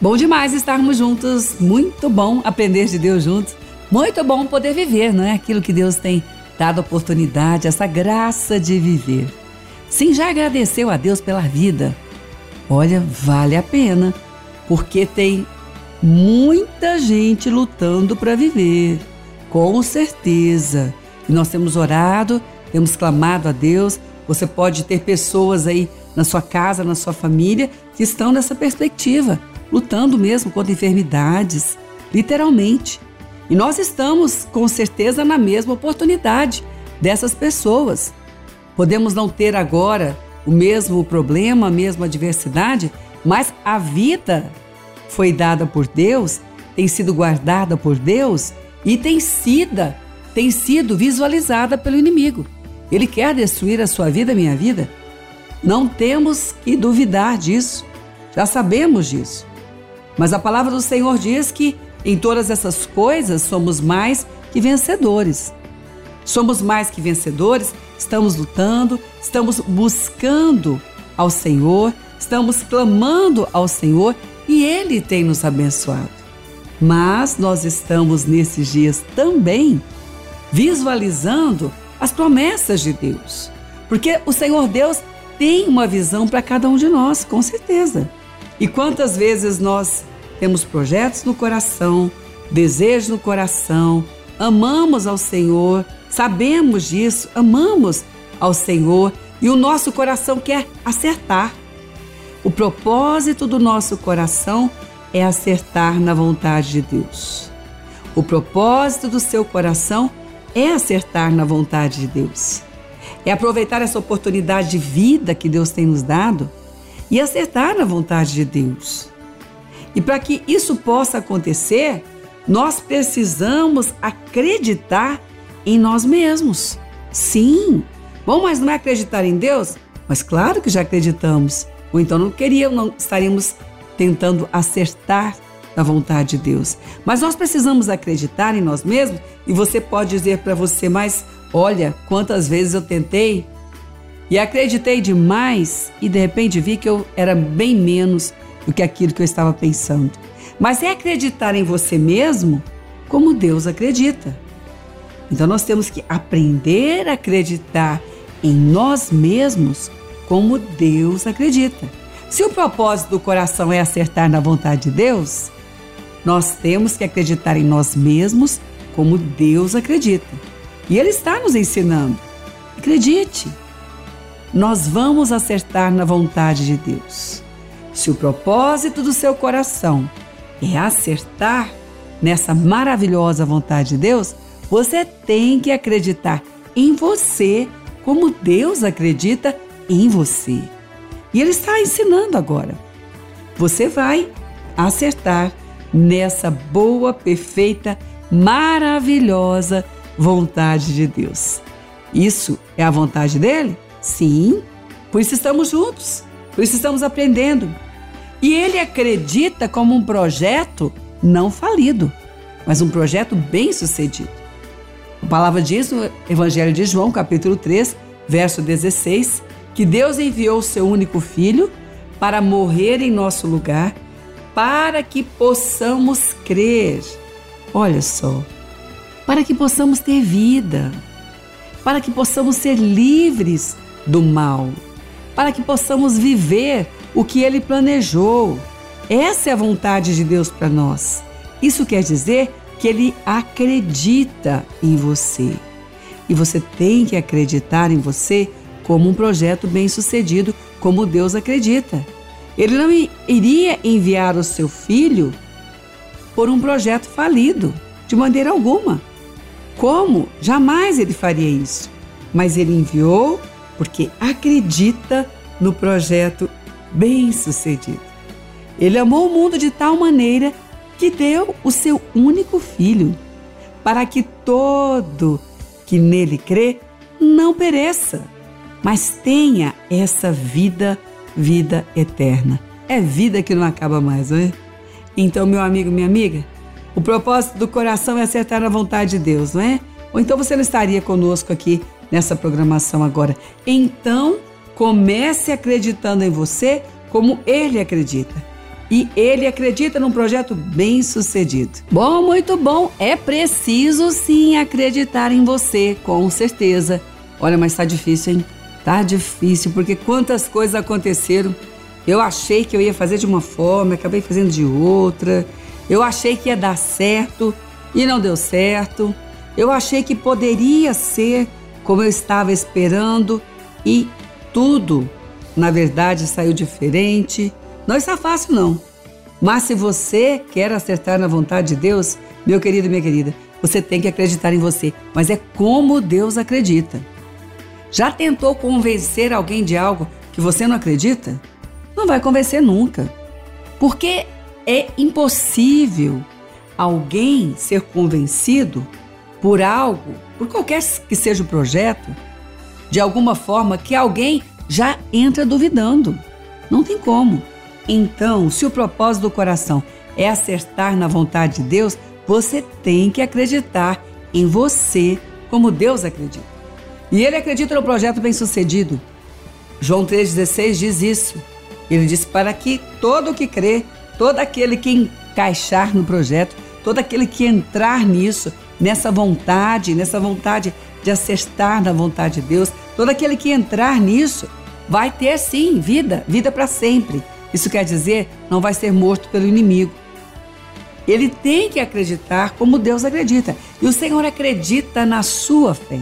Bom demais estarmos juntos, muito bom aprender de Deus juntos, muito bom poder viver, não é? Aquilo que Deus tem dado oportunidade, essa graça de viver. Sim, já agradeceu a Deus pela vida. Olha, vale a pena, porque tem muita gente lutando para viver, com certeza. E nós temos orado, temos clamado a Deus. Você pode ter pessoas aí na sua casa, na sua família, que estão nessa perspectiva lutando mesmo contra enfermidades, literalmente. E nós estamos, com certeza, na mesma oportunidade dessas pessoas. Podemos não ter agora o mesmo problema, a mesma adversidade, mas a vida foi dada por Deus, tem sido guardada por Deus e tem sido, tem sido visualizada pelo inimigo. Ele quer destruir a sua vida, a minha vida. Não temos que duvidar disso. Já sabemos disso. Mas a palavra do Senhor diz que em todas essas coisas somos mais que vencedores. Somos mais que vencedores, estamos lutando, estamos buscando ao Senhor, estamos clamando ao Senhor e Ele tem nos abençoado. Mas nós estamos nesses dias também visualizando as promessas de Deus, porque o Senhor Deus tem uma visão para cada um de nós, com certeza. E quantas vezes nós temos projetos no coração, desejos no coração, amamos ao Senhor, sabemos disso, amamos ao Senhor e o nosso coração quer acertar. O propósito do nosso coração é acertar na vontade de Deus. O propósito do seu coração é acertar na vontade de Deus. É aproveitar essa oportunidade de vida que Deus tem nos dado e acertar na vontade de Deus. E para que isso possa acontecer, nós precisamos acreditar em nós mesmos. Sim. Bom, mas não é acreditar em Deus? Mas claro que já acreditamos. Ou então não queríamos, não estaríamos tentando acertar na vontade de Deus. Mas nós precisamos acreditar em nós mesmos e você pode dizer para você, mas olha, quantas vezes eu tentei e acreditei demais e de repente vi que eu era bem menos do que aquilo que eu estava pensando. Mas é acreditar em você mesmo como Deus acredita. Então nós temos que aprender a acreditar em nós mesmos como Deus acredita. Se o propósito do coração é acertar na vontade de Deus, nós temos que acreditar em nós mesmos como Deus acredita. E Ele está nos ensinando. Acredite, nós vamos acertar na vontade de Deus. Se o propósito do seu coração é acertar nessa maravilhosa vontade de Deus, você tem que acreditar em você como Deus acredita em você. E Ele está ensinando agora. Você vai acertar nessa boa, perfeita, maravilhosa vontade de Deus. Isso é a vontade dele? Sim, por isso estamos juntos, por isso estamos aprendendo. E ele acredita como um projeto não falido, mas um projeto bem sucedido. A palavra diz no Evangelho de João, capítulo 3, verso 16, que Deus enviou o seu único filho para morrer em nosso lugar, para que possamos crer. Olha só, para que possamos ter vida, para que possamos ser livres do mal, para que possamos viver o que ele planejou. Essa é a vontade de Deus para nós. Isso quer dizer que ele acredita em você. E você tem que acreditar em você como um projeto bem-sucedido, como Deus acredita. Ele não iria enviar o seu filho por um projeto falido, de maneira alguma. Como? Jamais ele faria isso. Mas ele enviou porque acredita no projeto bem-sucedido. Ele amou o mundo de tal maneira que deu o seu único filho, para que todo que nele crê não pereça, mas tenha essa vida, vida eterna. É vida que não acaba mais, não é? Então, meu amigo, minha amiga, o propósito do coração é acertar na vontade de Deus, não é? Ou então você não estaria conosco aqui nessa programação agora. Então, Comece acreditando em você como ele acredita. e ele acredita num projeto bem sucedido. Bom, muito bom. É preciso sim acreditar em você, com certeza. Olha, mas tá difícil, hein? Tá difícil, porque quantas coisas aconteceram. Eu achei que eu ia fazer de uma forma, acabei fazendo de outra. Eu achei que ia dar certo e não deu certo. Eu achei que poderia ser como eu estava esperando e tudo, na verdade, saiu diferente. Não está fácil, não. Mas se você quer acertar na vontade de Deus, meu querido e minha querida, você tem que acreditar em você. Mas é como Deus acredita. Já tentou convencer alguém de algo que você não acredita? Não vai convencer nunca. Porque é impossível alguém ser convencido por algo, por qualquer que seja o projeto, de alguma forma que alguém já entra duvidando. Não tem como. Então, se o propósito do coração é acertar na vontade de Deus, você tem que acreditar em você como Deus acredita. E ele acredita no projeto bem-sucedido. João 3,16 diz isso. Ele diz: para que todo o que crê, todo aquele que encaixar no projeto, todo aquele que entrar nisso, nessa vontade, nessa vontade de acertar na vontade de Deus, todo aquele que entrar nisso, vai ter sim vida, vida para sempre. Isso quer dizer, não vai ser morto pelo inimigo. Ele tem que acreditar como Deus acredita. E o Senhor acredita na sua fé.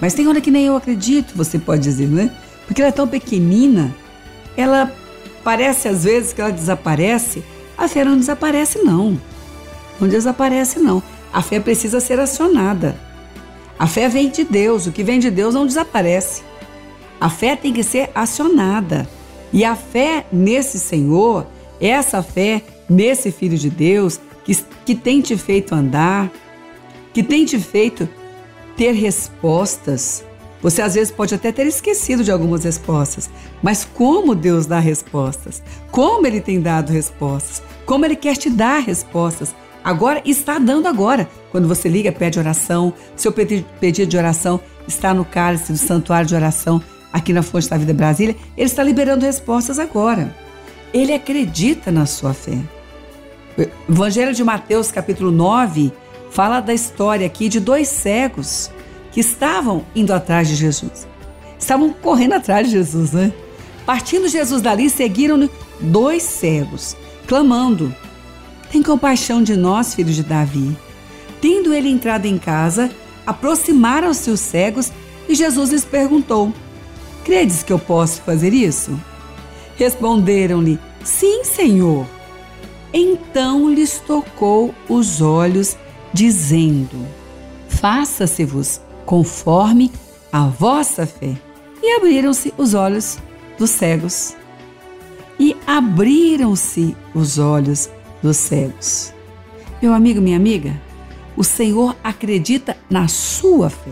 Mas tem hora que nem eu acredito, você pode dizer, não é? Porque ela é tão pequenina, ela parece às vezes que ela desaparece. A fé não desaparece, não. Não desaparece, não. A fé precisa ser acionada. A fé vem de Deus, o que vem de Deus não desaparece. A fé tem que ser acionada. E a fé nesse Senhor, essa fé nesse Filho de Deus, que, que tem te feito andar, que tem te feito ter respostas. Você às vezes pode até ter esquecido de algumas respostas, mas como Deus dá respostas, como Ele tem dado respostas, como Ele quer te dar respostas, agora está dando agora. Quando você liga, pede oração, seu pedido de oração está no cálice do santuário de oração aqui na Fonte da Vida Brasília, ele está liberando respostas agora. Ele acredita na sua fé. O Evangelho de Mateus, capítulo 9, fala da história aqui de dois cegos que estavam indo atrás de Jesus. Estavam correndo atrás de Jesus, né? Partindo Jesus dali, seguiram dois cegos, clamando: Tem compaixão de nós, filhos de Davi. Tendo ele entrado em casa, aproximaram-se os cegos e Jesus lhes perguntou: Credes que eu posso fazer isso? Responderam-lhe: Sim, Senhor. Então lhes tocou os olhos, dizendo: Faça-se-vos conforme a vossa fé. E abriram-se os olhos dos cegos. E abriram-se os olhos dos cegos. Meu amigo, minha amiga, o Senhor acredita na sua fé.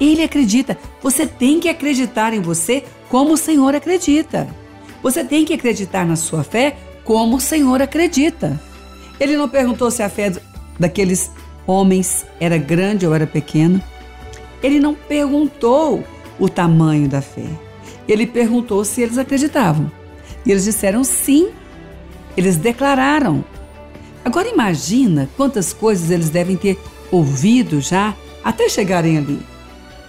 Ele acredita. Você tem que acreditar em você como o Senhor acredita. Você tem que acreditar na sua fé como o Senhor acredita. Ele não perguntou se a fé daqueles homens era grande ou era pequena. Ele não perguntou o tamanho da fé. Ele perguntou se eles acreditavam. E eles disseram sim. Eles declararam. Agora imagina quantas coisas eles devem ter ouvido já até chegarem ali.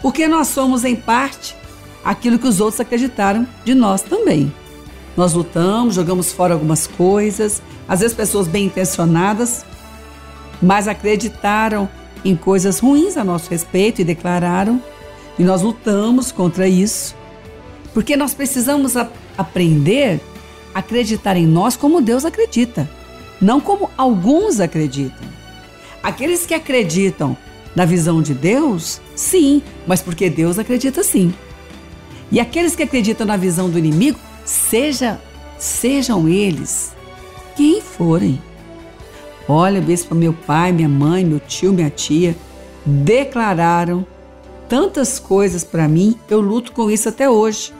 Porque nós somos, em parte, aquilo que os outros acreditaram de nós também. Nós lutamos, jogamos fora algumas coisas, às vezes pessoas bem intencionadas, mas acreditaram em coisas ruins a nosso respeito e declararam, e nós lutamos contra isso, porque nós precisamos a aprender a acreditar em nós como Deus acredita, não como alguns acreditam. Aqueles que acreditam na visão de Deus, sim, mas porque Deus acredita sim. E aqueles que acreditam na visão do inimigo, seja, sejam eles quem forem. Olha, bispo, meu pai, minha mãe, meu tio, minha tia declararam tantas coisas para mim, eu luto com isso até hoje.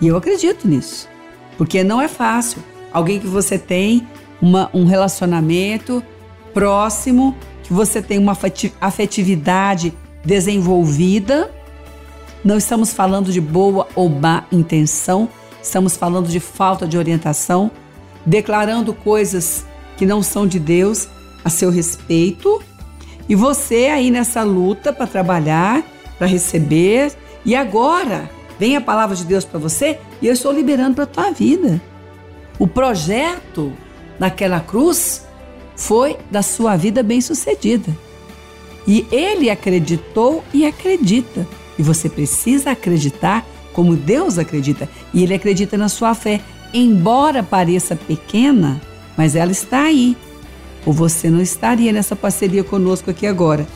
E eu acredito nisso, porque não é fácil. Alguém que você tem uma, um relacionamento próximo que você tem uma afetividade desenvolvida. Não estamos falando de boa ou má intenção, estamos falando de falta de orientação, declarando coisas que não são de Deus a seu respeito. E você aí nessa luta para trabalhar, para receber, e agora vem a palavra de Deus para você e eu estou liberando para a tua vida. O projeto naquela cruz foi da sua vida bem-sucedida. E ele acreditou e acredita. E você precisa acreditar como Deus acredita. E ele acredita na sua fé. Embora pareça pequena, mas ela está aí. Ou você não estaria nessa parceria conosco aqui agora.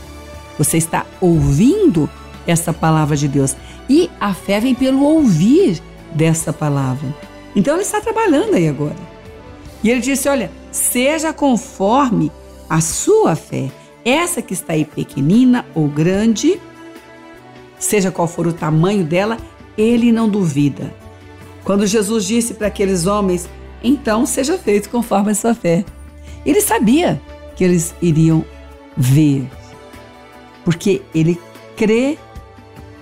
Você está ouvindo essa palavra de Deus. E a fé vem pelo ouvir dessa palavra. Então ele está trabalhando aí agora. E ele disse: Olha, seja conforme a sua fé. Essa que está aí pequenina ou grande, seja qual for o tamanho dela, ele não duvida. Quando Jesus disse para aqueles homens, então seja feito conforme a sua fé. Ele sabia que eles iriam ver, porque ele crê,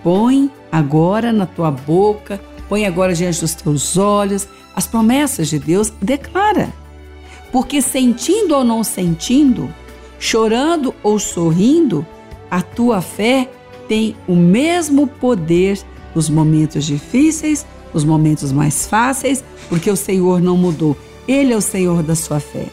põe agora na tua boca, põe agora diante dos teus olhos as promessas de Deus, declara. Porque sentindo ou não sentindo, chorando ou sorrindo, a tua fé tem o mesmo poder nos momentos difíceis, nos momentos mais fáceis, porque o Senhor não mudou. Ele é o Senhor da sua fé.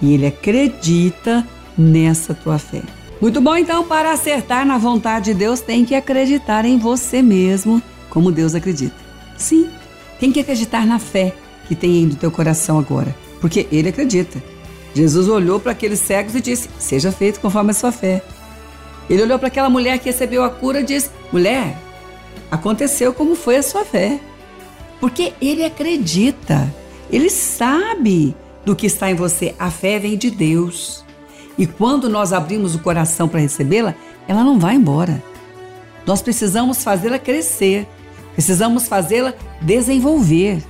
E ele acredita nessa tua fé. Muito bom, então, para acertar na vontade de Deus, tem que acreditar em você mesmo, como Deus acredita. Sim, tem que acreditar na fé que tem aí no teu coração agora, porque ele acredita. Jesus olhou para aqueles cegos e disse: Seja feito conforme a sua fé. Ele olhou para aquela mulher que recebeu a cura e disse: Mulher, aconteceu como foi a sua fé. Porque ele acredita, ele sabe do que está em você. A fé vem de Deus. E quando nós abrimos o coração para recebê-la, ela não vai embora. Nós precisamos fazê-la crescer, precisamos fazê-la desenvolver.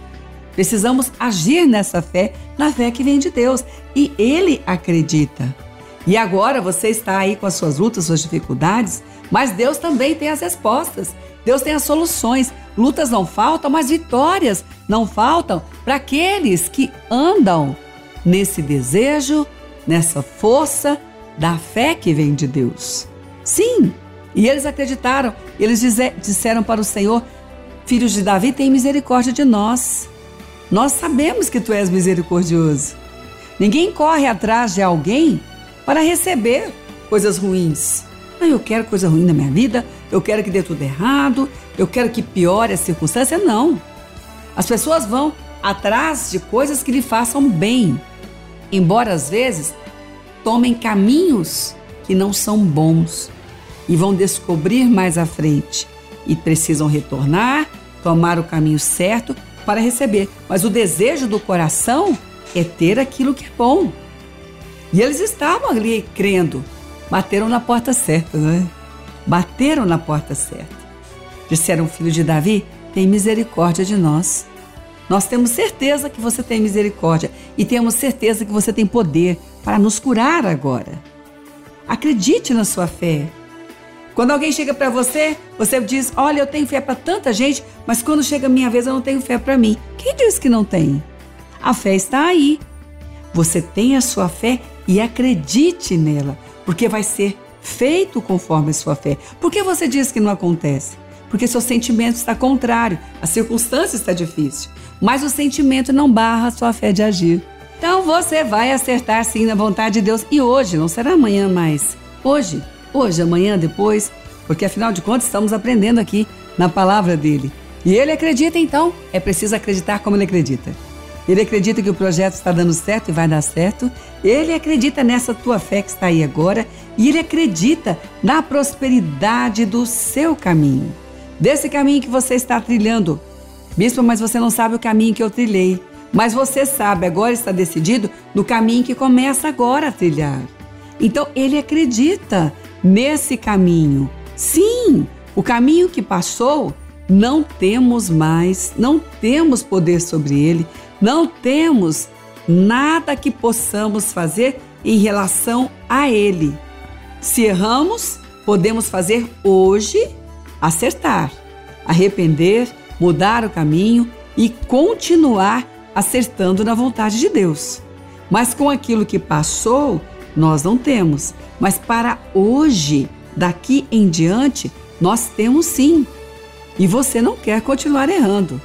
Precisamos agir nessa fé, na fé que vem de Deus. E Ele acredita. E agora você está aí com as suas lutas, suas dificuldades, mas Deus também tem as respostas. Deus tem as soluções. Lutas não faltam, mas vitórias não faltam para aqueles que andam nesse desejo, nessa força da fé que vem de Deus. Sim, e eles acreditaram. Eles disseram para o Senhor: Filhos de Davi, tem misericórdia de nós. Nós sabemos que tu és misericordioso. Ninguém corre atrás de alguém para receber coisas ruins. Ah, eu quero coisa ruim na minha vida, eu quero que dê tudo errado, eu quero que piore a circunstância. Não. As pessoas vão atrás de coisas que lhe façam bem, embora às vezes tomem caminhos que não são bons e vão descobrir mais à frente e precisam retornar, tomar o caminho certo para receber. Mas o desejo do coração é ter aquilo que é bom. E eles estavam ali crendo. Bateram na porta certa, não é? Bateram na porta certa. Disseram, filho de Davi, tem misericórdia de nós. Nós temos certeza que você tem misericórdia e temos certeza que você tem poder para nos curar agora. Acredite na sua fé. Quando alguém chega para você, você diz: Olha, eu tenho fé para tanta gente, mas quando chega a minha vez eu não tenho fé para mim. Quem diz que não tem? A fé está aí. Você tem a sua fé e acredite nela, porque vai ser feito conforme a sua fé. Por que você diz que não acontece? Porque seu sentimento está contrário, a circunstância está difícil, mas o sentimento não barra a sua fé de agir. Então você vai acertar sim na vontade de Deus e hoje, não será amanhã mais. Hoje hoje, amanhã, depois, porque afinal de contas estamos aprendendo aqui na palavra dele. E ele acredita, então, é preciso acreditar como ele acredita. Ele acredita que o projeto está dando certo e vai dar certo. Ele acredita nessa tua fé que está aí agora. E ele acredita na prosperidade do seu caminho. Desse caminho que você está trilhando. Bispo, mas você não sabe o caminho que eu trilhei. Mas você sabe, agora está decidido no caminho que começa agora a trilhar. Então ele acredita nesse caminho. Sim, o caminho que passou, não temos mais, não temos poder sobre ele, não temos nada que possamos fazer em relação a ele. Se erramos, podemos fazer hoje acertar, arrepender, mudar o caminho e continuar acertando na vontade de Deus. Mas com aquilo que passou, nós não temos. Mas para hoje, daqui em diante, nós temos sim. E você não quer continuar errando.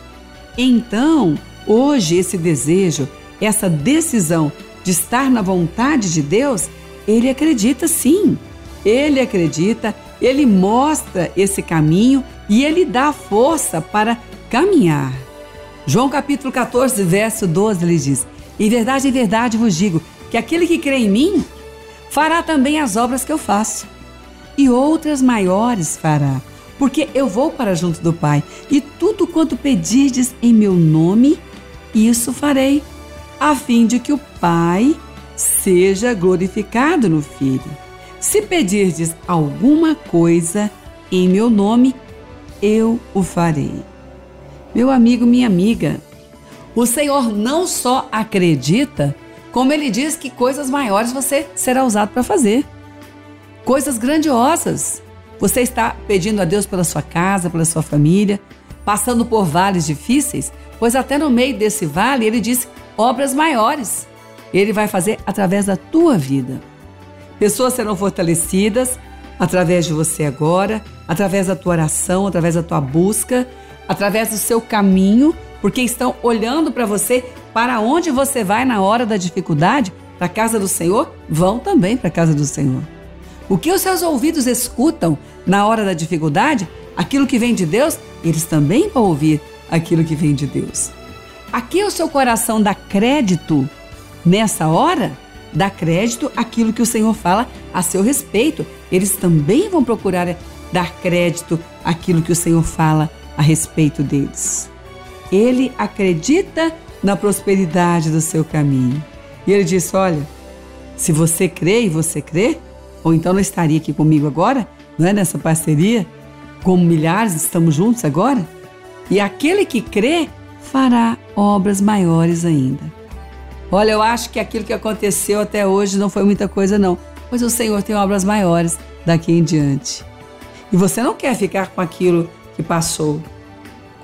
Então, hoje, esse desejo, essa decisão de estar na vontade de Deus, ele acredita sim. Ele acredita, ele mostra esse caminho e ele dá força para caminhar. João capítulo 14, verso 12, ele diz: Em verdade, em verdade vos digo que aquele que crê em mim fará também as obras que eu faço, e outras maiores fará, porque eu vou para junto do Pai, e tudo quanto pedirdes em meu nome, isso farei, a fim de que o Pai seja glorificado no Filho. Se pedirdes alguma coisa em meu nome, eu o farei. Meu amigo, minha amiga, o Senhor não só acredita, como ele diz que coisas maiores você será usado para fazer. Coisas grandiosas. Você está pedindo a Deus pela sua casa, pela sua família, passando por vales difíceis, pois até no meio desse vale ele diz obras maiores. Ele vai fazer através da tua vida. Pessoas serão fortalecidas através de você agora, através da tua oração, através da tua busca, através do seu caminho, porque estão olhando para você, para onde você vai na hora da dificuldade, para a casa do Senhor, vão também para a casa do Senhor. O que os seus ouvidos escutam na hora da dificuldade, aquilo que vem de Deus, eles também vão ouvir aquilo que vem de Deus. Aqui o seu coração dá crédito nessa hora dá crédito àquilo que o Senhor fala a seu respeito. Eles também vão procurar dar crédito àquilo que o Senhor fala a respeito deles. Ele acredita na prosperidade do seu caminho. E ele disse: Olha, se você crê e você crê, ou então não estaria aqui comigo agora, não é nessa parceria, como milhares estamos juntos agora? E aquele que crê fará obras maiores ainda. Olha, eu acho que aquilo que aconteceu até hoje não foi muita coisa, não. Pois o Senhor tem obras maiores daqui em diante. E você não quer ficar com aquilo que passou.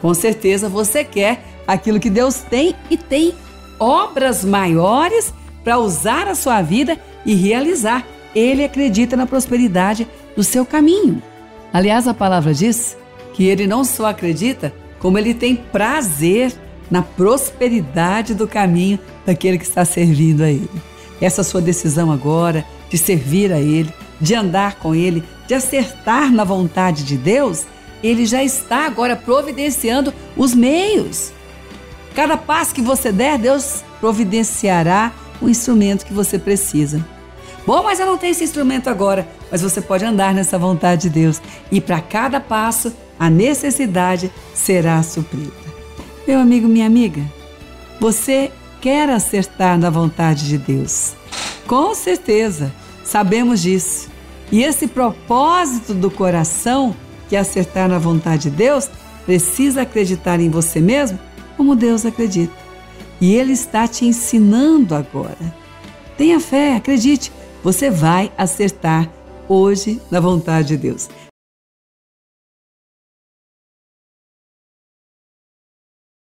Com certeza você quer aquilo que Deus tem e tem obras maiores para usar a sua vida e realizar. Ele acredita na prosperidade do seu caminho. Aliás, a palavra diz que ele não só acredita, como ele tem prazer na prosperidade do caminho daquele que está servindo a Ele. Essa sua decisão agora de servir a Ele, de andar com Ele, de acertar na vontade de Deus, Ele já está agora providenciando os meios. Cada passo que você der, Deus providenciará o instrumento que você precisa. Bom, mas eu não tenho esse instrumento agora, mas você pode andar nessa vontade de Deus e para cada passo a necessidade será suprida. Meu amigo, minha amiga, você quer acertar na vontade de Deus. Com certeza, sabemos disso. E esse propósito do coração, que é acertar na vontade de Deus, precisa acreditar em você mesmo como Deus acredita. E Ele está te ensinando agora. Tenha fé, acredite, você vai acertar hoje na vontade de Deus.